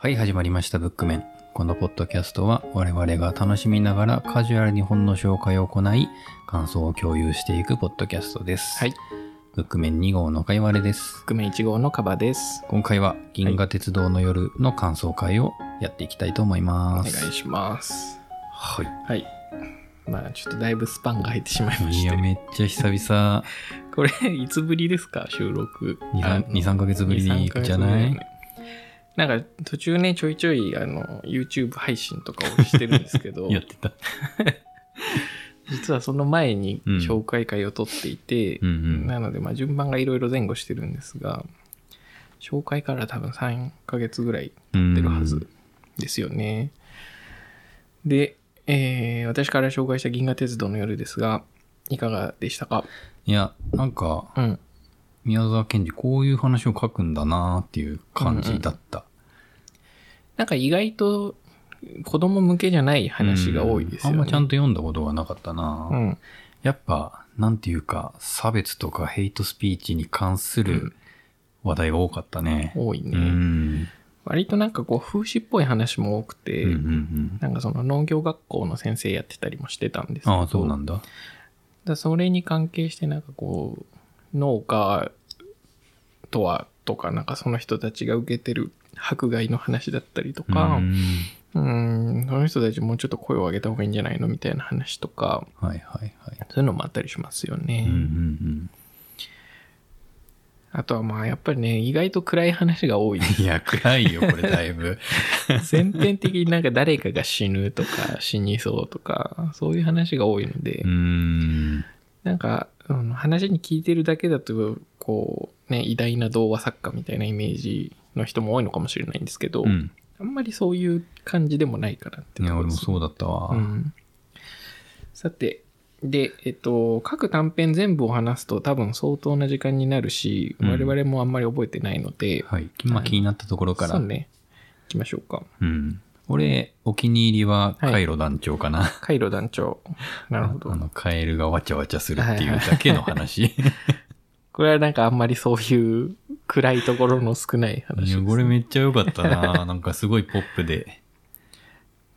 はい、始まりました、ブックメン。このポッドキャストは我々が楽しみながらカジュアルに本の紹介を行い、感想を共有していくポッドキャストです。はい。ブックメン2号のかいわれです。グメ1号のカバです。今回は銀河鉄道の夜の感想会をやっていきたいと思いおます。願いします。はい。はい。まあちょっとだいぶスパンが入ってしまいまいや。めっちゃ久々、これ、いつぶりですか？収録。2、3 2 3ヶ月ぶり2 3ヶ月じゃない？ぶりだよねなんか途中ね、ちょいちょいあの YouTube 配信とかをしてるんですけど、やってた。実はその前にうん紹介会を撮っていて、うんうん。なのでまあ順番がいろいろ前後してるんですが、紹介から多分3ヶ月ぐらいうんってるはずですよね。で、えー私から紹介した銀河鉄道の夜ですが、いかがでしたか？いや、なんか、うん。宮沢賢治こういう話を書くんだなっていう感じだった。なんか意外と子供向けじゃない話が多いですよね。うんあんまちゃんと読んだことがなかったな、うん。やっぱ、なんていうか、差別とかヘイトスピーチに関するうん話題が多かったね。多いね。うん。割となんかこう風刺っぽい話も多くて、うんうんうん。なんかその農業学校の先生やってたりもしてたんですけど、ああ、そうなんだ。だそれに関係してなんかこう農家とはとかなんかその人たちが受けてる迫害の話だったりとかうんうんその人たちもうちょっと声を上げた方がいいんじゃないのみたいな話とかはいはいはい。そういうのもあったりしますよね、うんうんあとはまあやっぱりね意外と暗い話が多いうん。いや、暗いよ、これだいぶ。全編的になんか誰かが死ぬとか死にそうとかそういう話が多いので、うん。なんか、うん、話に聞いてるだけだと、こう、ね、偉大な童話作家みたいなイメージの人も多いのかもしれないんですけど、うん。あんまりそういう感じでもないかなっていや、俺もうそうだったわ。うん。さて、で、えっと、各短編全部を話すと多分相当な時間になるし、うん我々もあんまり覚えてないので、はい。まあ気になったところから。そうね、行きましょうか。うん。俺、お気に入りは、はいカイロ団長かな。カイロ団長。なるほどあ。の、カエルがわちゃわちゃするっていうだけの話。これはなんかあんまりそういう暗いところの少ない話です、いや、これめっちゃ良かったな なんかすごいポップで。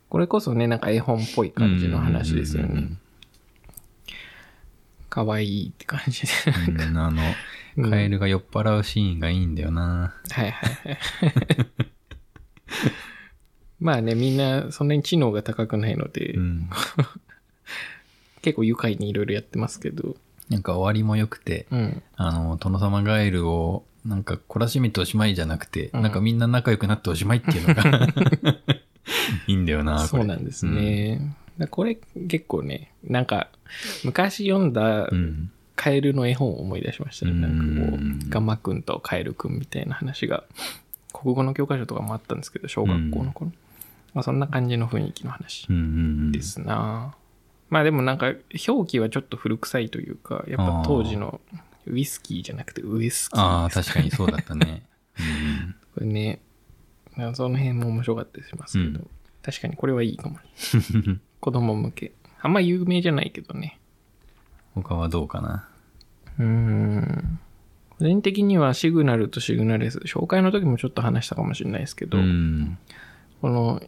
これこそね、なんか絵本っぽい感じの話ですよね。可愛いって感じで。うんあの、うんカエルが酔っ払うシーンがいいんだよなはいはいはい。まあね、みんなそんなに知能が高くないので、うん。結構愉快にいろいろやってますけど、なんか終わりも良くて、うん。あの、殿様ガエルを、なんか懲らしめておしまいじゃなくて、うんなんかみんな仲良くなっておしまいっていうのが いいんだよなこれそうなんですね。だこれ結構ね、なんか昔読んだうん。カエルの絵本を思い出しましたね。うんなんかこう、ガンマくんとカエルくんみたいな話が、国語の教科書とかもあったんですけど、小学校の頃。まあそんな感じの雰囲気の話うんうんうん。ですな、まあでもなんか表記はちょっと古臭いというかやっぱ当時のウイスキーじゃなくてウイスキー。ああ、確かにそうだったね。うんこれねその辺も面白かったりしますけど、うん。確かにこれはいいかも。子供向け。あんま有名じゃないけどね。他はどうかな？うーん。個人的にはシグナルとシグナレス紹介の時もちょっと話したかもしれないですけど、うん。この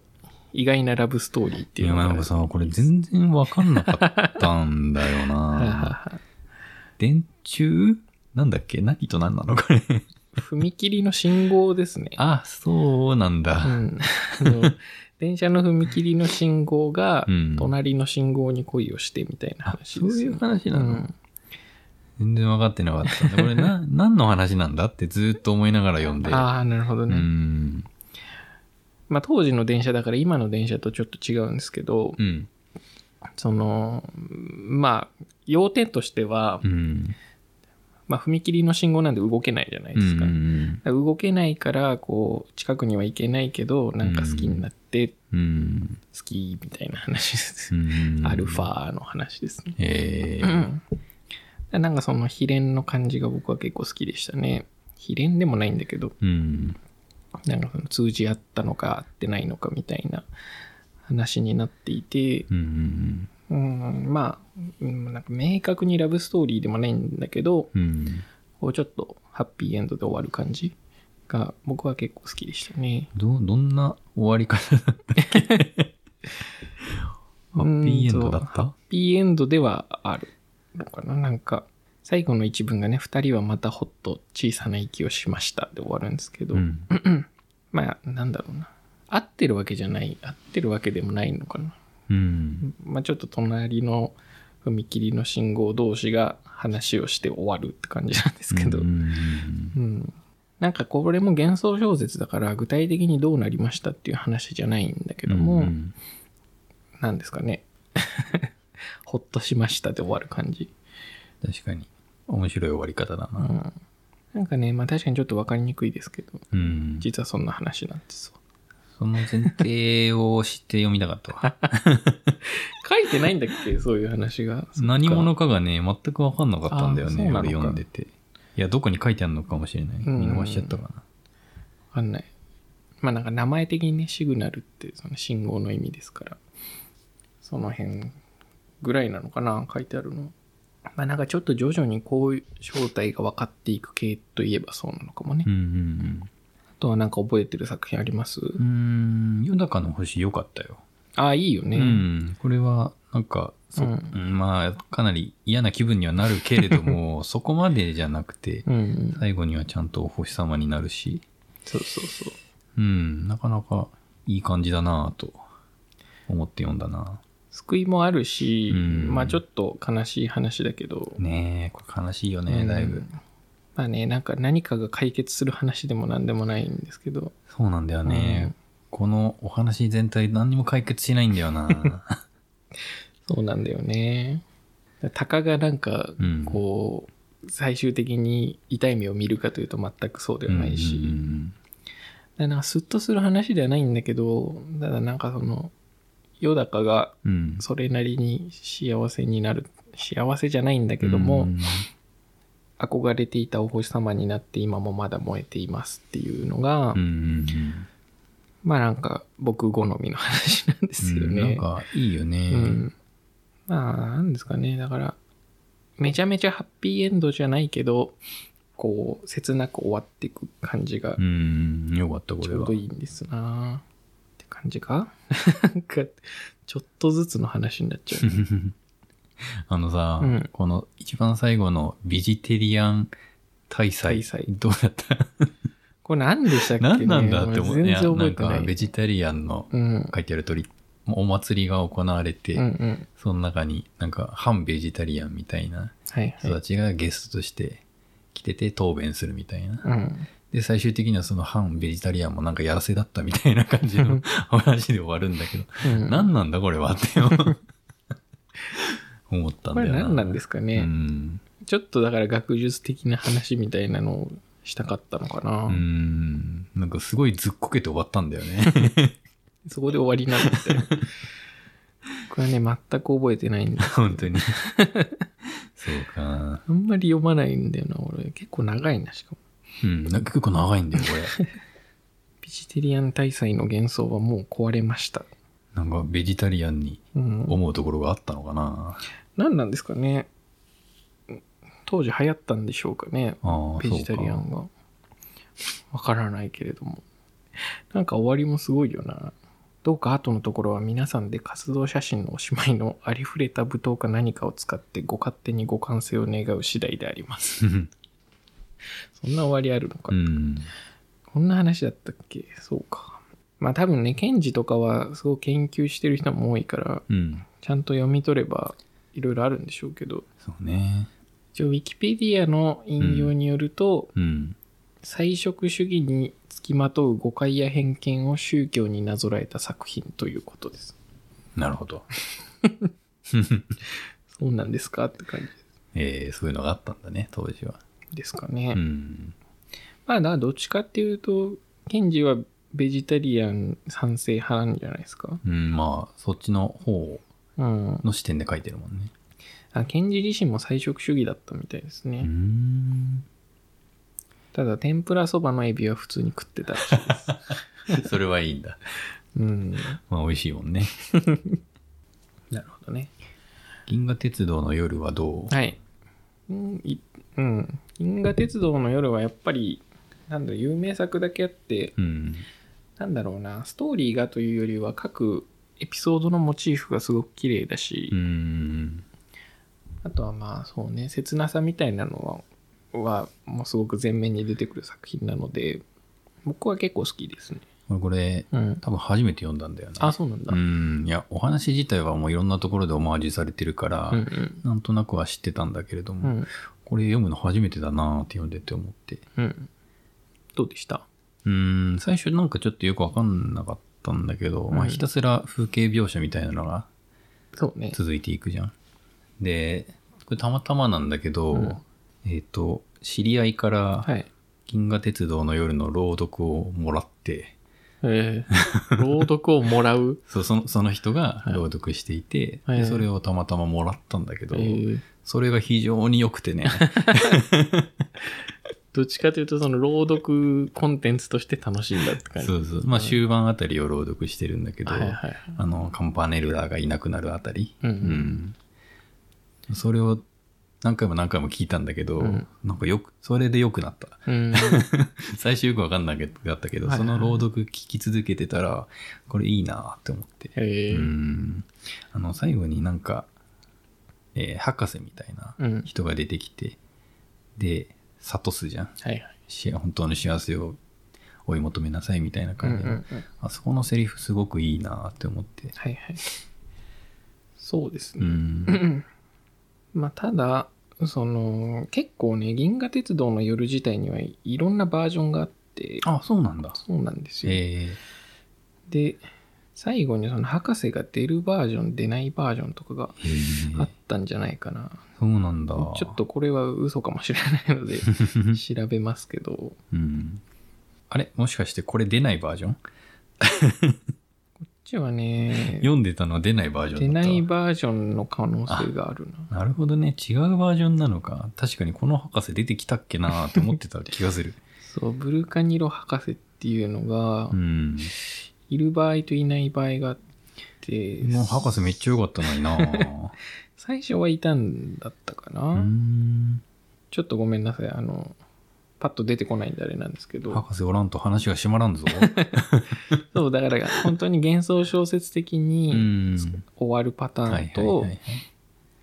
意外なラブストーリーっていや、いうのがなんかさ、これ全然わかんなかったんだよな。は い電柱？なんだっけ？何と何なのこれ？踏切の信号ですね。あ、そうなんうだ。ん、あの電車の踏切の信号がうん。隣の信号に恋をしてみたいな話そういうですよ、話なの、うん。全然分かってなかった。これな、何の話なんだってずっと思いながら読んで。ああなるほどうね、ん。まあ当時の電車だから今の電車とちょっと違うんですけど、うん。そのまあ要点としては、うん。まあ、踏切の信号なんで動けないじゃないですか,、うん。動けないからこう近くには行けないけどなんか好きになってうん。好きみたいな話です、うん。アルファの話ですねええうんなんかその秘伝の感じが僕は結構好きでしたね。秘伝でもないんだけど、うん。なんかその通じ合ったのか合ってないのかみたいな話になっていて、うん。うん、まあ、うんなんか明確にラブストーリーでもないんだけど、うん。こうちょっとハッピーエンドで終わる感じが僕は結構好きでしたね。ど、どんな終わり方だったっけ？ハッピーエンドだった？ハッピーエンドではあるのかななんか、最後の一文がね、二人はまたほっと小さな息をしましたで終わるんですけど、うん。まあ、なんだろうな。合ってるわけじゃない、合ってるわけでもないのかな。うん。まあ、ちょっと隣の踏切の信号同士が話をして終わるって感じなんですけど、うんうんなんかこれも幻想小説だから具体的にどうなりましたっていう話じゃないんだけども、うんなんですかね。ほっとしましたで終わる感じ。確かに。面白い終わり方だな。うん。なんかね、まあ確かにちょっとわかりにくいですけど、うん。実はそんな話なんですわ。その前提を知って読みたかったわ。書いてないんだっけ？そういう話が。何者かがね、全く分かんなかったんだよね。読んでて。いや、どこに書いてあるのかもしれない。うん見逃しちゃったかな。わかんない。まあなんか名前的にね、シグナルってその信号の意味ですから、その辺ぐらいなのかな、書いてあるの。まあなんかちょっと徐々にこういう正体が分かっていく系といえばそうなのかもね。うんうんあとはなんか覚えてる作品あります？うん。夜中の星良かったよ。ああ、いいよね。うん。これは、なんか、そうんうんまあ、かなり嫌な気分にはなるけれども、そこまでじゃなくて、うん、うん。最後にはちゃんとお星様になるし、そうそうそう。うん、なかなかいい感じだなぁと思って読んだな救いもあるし、うん。まあちょっと悲しい話だけど、ねえ、これ悲しいよね、だいぶ。うん。まあね、なんか何かが解決する話でも何でもないんですけど、そうなんだよね。うん。このお話全体何にも解決しないんだよな。そうなんだよね。タカがなんかうん、こう、最終的に痛い目を見るかというと全くそうではないし、うんうんだからなんかスッとする話ではないんだけど、ただなんかその、ヨダカがそれなりに幸せになる、幸せじゃないんだけども、うん憧れていたお星様になって今もまだ燃えていますっていうのが、まあなんか僕好みの話なんですようんね。なんかいいよね。うん。まあなんですかね。だから、めちゃめちゃハッピーエンドじゃないけど、こう、切なく終わっていく感じがうん、よかった、これはちょうど。いいんですな感じか？なんか、ちょっとずつの話になっちゃうね。あのさ、うんこの一番最後のビジテリアン大祭、大祭どうだった？これ何でしたっけ、ね、何なんだって思って、全然覚なん。かベジタリアンのうん。書いてある通り、お祭りが行われて、うんうん。その中になんか反ベジタリアンみたいな。人たちがゲストとして来てて答弁するみたいな。うん。で、最終的にはその反ベジタリアンもなんかやらせだったみたいな感じの話で終わるんだけど、うん、何なんだこれはって思ったんこれだよな。何なんですかね、うん。ちょっとだから学術的な話みたいなのをしたかったのかな。うん。なんかすごいずっこけて終わったんだよね。そこで終わりなんだみたいな。これね、全く覚えてないんだ。本当に。そうか。あんまり読まないんだよな、俺。結構長いな、しかも。うん。なんか結構長いんだよ、これ。ビジテリアン大祭の幻想はもう壊れました。なんかベジタリアンにうん。思うところがあったのかな。何なんですかね。当時流行ったんでしょうかね。ああ、ベジタリアンが。わからないけれども。なんか終わりもすごいよな。どうか後のところは皆さんで活動写真のおしまいのありふれた舞踏か何かを使ってご勝手にご完成を願う次第であります。そんな終わりあるのか。うん。こんな話だったっけ？そうか。まあ多分ね、ケンジとかはすごい研究してる人も多いから、うん。ちゃんと読み取ればいろいろあるんでしょうけど、そうね。一応ウィキペディアの引用によると、うん。菜食主義につきまとう誤解や偏見を宗教になぞらえた作品ということです。なるほど。そうなんですか？って感じえー、そういうのがあったんだね、当時は。ですかね。うん。まあ、だどっちかっていうと、ケンジはベジタリアン賛成派なんじゃないですか？うん、まあ、そっちの方うん。の視点で書いてるもんね。あ、ケンジ自身も菜食主義だったみたいですね。ん。ただ、天ぷらそばのエビは普通に食ってたらしいです。それはいいんだ。うん。まあ、美味しいもんね。なるほどね。銀河鉄道の夜はどう？はい。うん、いうん。銀河鉄道の夜はやっぱり、なんだ有名作だけあって、うん。なんだろうな、ストーリーがというよりは各エピソードのモチーフがすごく綺麗だし、うん。あとはまあそうね、切なさみたいなのは、はもうすごく前面に出てくる作品なので、僕は結構好きですね。俺これ、うん。多分初めて読んだんだよね。あ、そうなんだ。ううんん。いや、お話自体はもういろんなところでオマージュされてるから、うん。なんとなくは知ってたんだけれども、うん。これ読むの初めてだなーって読んでて思って。うん。どうでした？うん、最初なんかちょっとよくわかんなかったんだけど、うんまあひたすら風景描写みたいなのがそうね。続いていくじゃん。で、これたまたまなんだけど、うんえっ、と、知り合いからはい。銀河鉄道の夜の朗読をもらって、えー、朗読をもらう？そうそのその人がはい朗読していて、はいでそれをたまたまもらったんだけど、えーそれが非常に良くてね、どっちかというと、その朗読コンテンツとして楽しんだって感じ。そうそう、まあ終盤あたりを朗読してるんだけど、はいはい。あの、カンパネルラがいなくなるあたり、うんうんうんそれを何回も何回も聞いたんだけど、うんなんかよく、それで良くなった。うん。最初よくわかんなかったけど、はいはいその朗読聞き続けてたら、これいいなって思って。えーうん。あの、最後になんか、えー博士みたいなうん。人が出てきて、で、諭すじゃん。はいはい。し本当の幸せを追い求めなさいみたいなうんう感じの、んうん。あそこのセリフすごくいいなって思って。はいはい。そうですうね。ん。まあ、ただ、その、結構ね、銀河鉄道の夜自体にはいろんなバージョンがあって、あ、そうなんだ。そうなんですよ。えで、最後にその博士が出るバージョン、出ないバージョンとかがあったんじゃないかな。そうなんだ。ちょっとこれは嘘かもしれないので、調べますけど、うん。あれ？もしかしてこれ出ないバージョン？こっちはね、読んでたのは出ないバージョ出ンだったわないバージョンの可能性があるな。なるほどね。違うバージョンなのか。確かにこの博士出てきたっけなって思ってた気がする。そう、ブルカニロ博士っていうのがう、ん。いる場合といない場合があって、もう博士めっちゃ良かったのにな 最初はいたんだったかな。うん。ちょっとごめんなさい。あの、パッと出てこないんであれなんですけど。博士おらんと話が閉まらんぞ。そう、だから本当に幻想小説的うにん。終わるパタはいーンと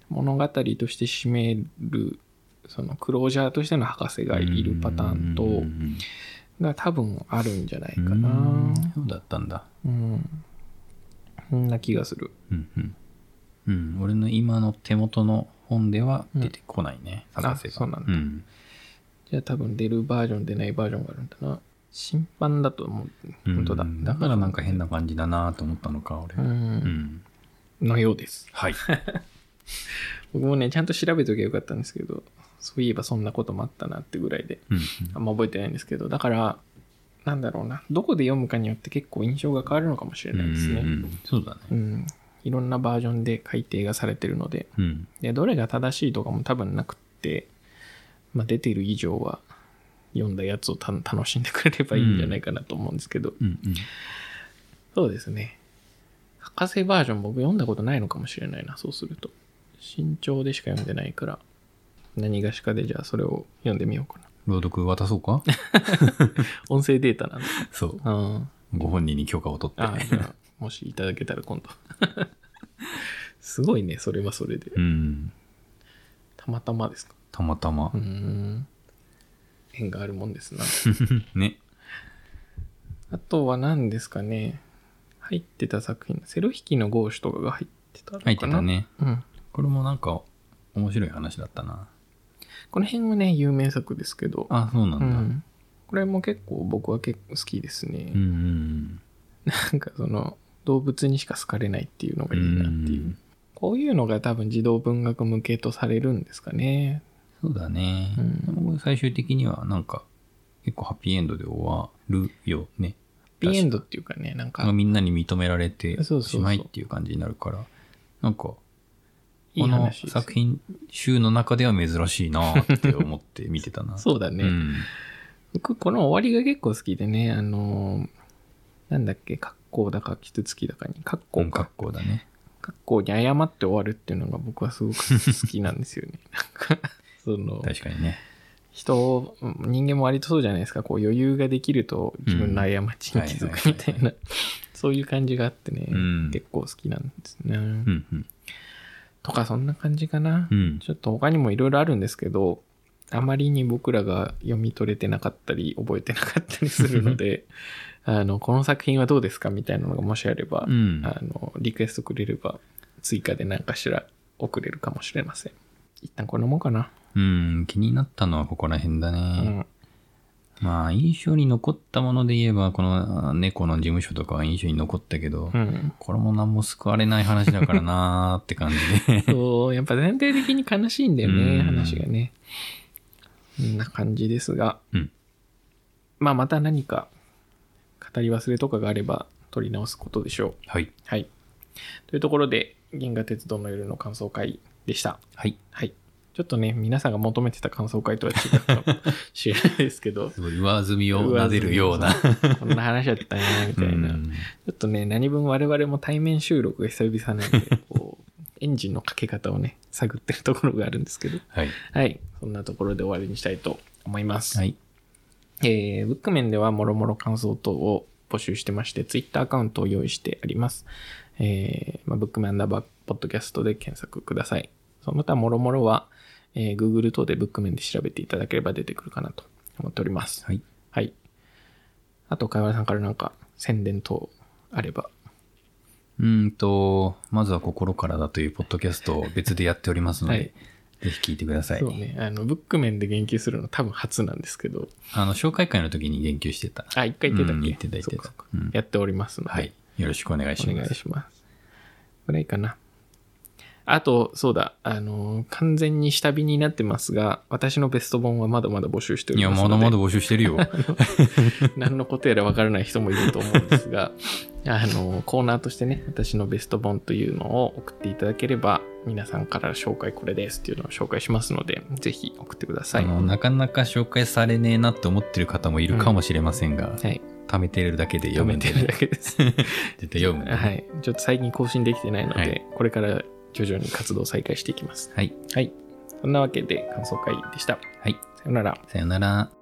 物語として締める、そのクロージャーとしての博士がいるパターンうと、んが多分あるんじゃないかうな。んそうだったんだ。うん。そんな気がする。うんうん。うん。俺の今の手元の本では出てこないね。うん博士が。あそうなんだん。じゃあ多分出るバージョン出ないバージョンがあるんだな。審判だと思う。うん本当だ。だからなんか変な感じだなと思ったのか、俺。う。うんん。のようです。はい。僕もね、ちゃんと調べときゃよかったんですけど、そういえばそんなこともあったなってぐらいで、うんあんま覚えてないんですけど、だから、なんだろうな、どこで読むかによって結構印象が変わるのかもしれうん。ないですね。うんうんそうだね。うん。いろんなバージョンで改訂がされてるので、うん。で、どれが正しいとかも多分なくって、まあ出てる以上は、読んだやつをた楽しんでくれればいいんじゃないかなと思うんですけど、うんうん。そうですね。博士バージョン僕読んだことないのかもしれないな、そうすると。慎重でしか読んでないから、何がしかでじゃあそれを読んでみようかな。朗読渡そうか？音声データなんで。そう。あご本人に許可を取って。あ、じゃあ、もしいただけたら今度。すごいね、それはそれで。うん。たまたまですか？たまたまうー。ん。縁があるもんですな。ね。あとは何ですかね。入ってた作品、セロ引きのゴーシュとかが入ってたのかな入ってた。ね。うん。これもなんか面白い話だったな。この辺はね、有名作ですけど。あ、そうなんだ。うん。これも結構僕は結構好きですね。うんうんなんかその、動物にしか好かれないっていうのがうん。いいなっていう。こういうのが多分児童文学向けとされるんですかね。そうだね。うん最終的にはなんか結構ハッピーエンドで終わるよね。ピーエンドっていうかね、なんか、みんなに認められてそうそうそうしまいっていう感じになるから、なんか、いいこの話ですよ作品集の中では珍しいなって思って見てたな。そうだね。うん。僕、この終わりが結構好きでね、あのーなんだっけ、格好だか、キツツキだかに、格好格、好だね。格好に謝って終わるっていうのが僕はすごく好きなんですよね。なんか、その、確かにね。人、人間も割とそうじゃないですか。こう余裕ができると自分の過ちに気づくみたいな、そういう感じがあってね、うん結構好きなんですね。うんうん。とかそんな感じかな。うん。ちょっと他にもいろいろあるんですけど、あまりに僕らが読み取れてなかったり、覚えてなかったりするので、あの、この作品はどうですかみたいなのがもしあれば、うん。あの、リクエストくれれば、追加で何かしら送れるかもしれません。一旦こんなもんかな。うん。気になったのはここら辺だうね。ん。まあ、印象に残ったもので言えば、このあ猫の事務所とかは印象に残ったけど、うん。これも何も救われない話だからなーって感じで。そう、やっぱ全体的に悲しいんだよね、うん話がね。こんな感じですが、うんまあまた何か語り忘れとかがあれば取り直すことでしょう。はい。はい。というところで、銀河鉄道の夜の感想会でした。はい。はい。ちょっとね、皆さんが求めてた感想会とは違ったかもしれないですけど、すごい上積みを撫でるような。こんな話だったね、みたいな。うんちょっとね、何分我々も対面収録が久々なんで、こう、エンジンのかけ方をね、探ってるところがあるんですけど、はい。はい。そんなところで終わりにしたいと思います。はい。えー、ブック面ではもろもろ感想等を募集してまして、ツイッターアカウントを用意してあります。えー、まあ、ブックメンアンダーバーポッドキャストで検索ください。その他もろもろは、えー、Google 等でブック面で調べていただければ出てくるかなと思っております。はい。はい。あと、かいわれさんからなんか宣伝等あれば。うーんと、まずは心からだというポッドキャストを別でやっておりますので、はいぜひ聞いてくださいそう。ね。あの、ブック面で言及するの多分初なんですけど、あの、紹介会の時に言及してた。あ、一回言ってたっけ、うん言ってた言ってたうんやっておりますので、はい。よろしくお願いしお願ます。いします。ぐらいかな。あと、そうだ、あの、完全に下火になってますが、私のベスト本はまだまだ募集しておいや、りますので。まだまだ募集してるよ。何のことやらわからない人もいると思うんですが、あの、コーナーとしてね、私のベスト本というのを送っていただければ、皆さんから紹介これですっていうのを紹介しますので、ぜひ送ってください。あのなかなか紹介されねえなって思ってる方もいるかもしれませんが、はい。貯めてるだけで読読めてるめてるだけです。絶対読むね。はい。ちょっと最近更新できてないので、はいこれから徐々に活動再開していきます。はい。はい。そんなわけで感想会でした。はい。さよなら。さよなら。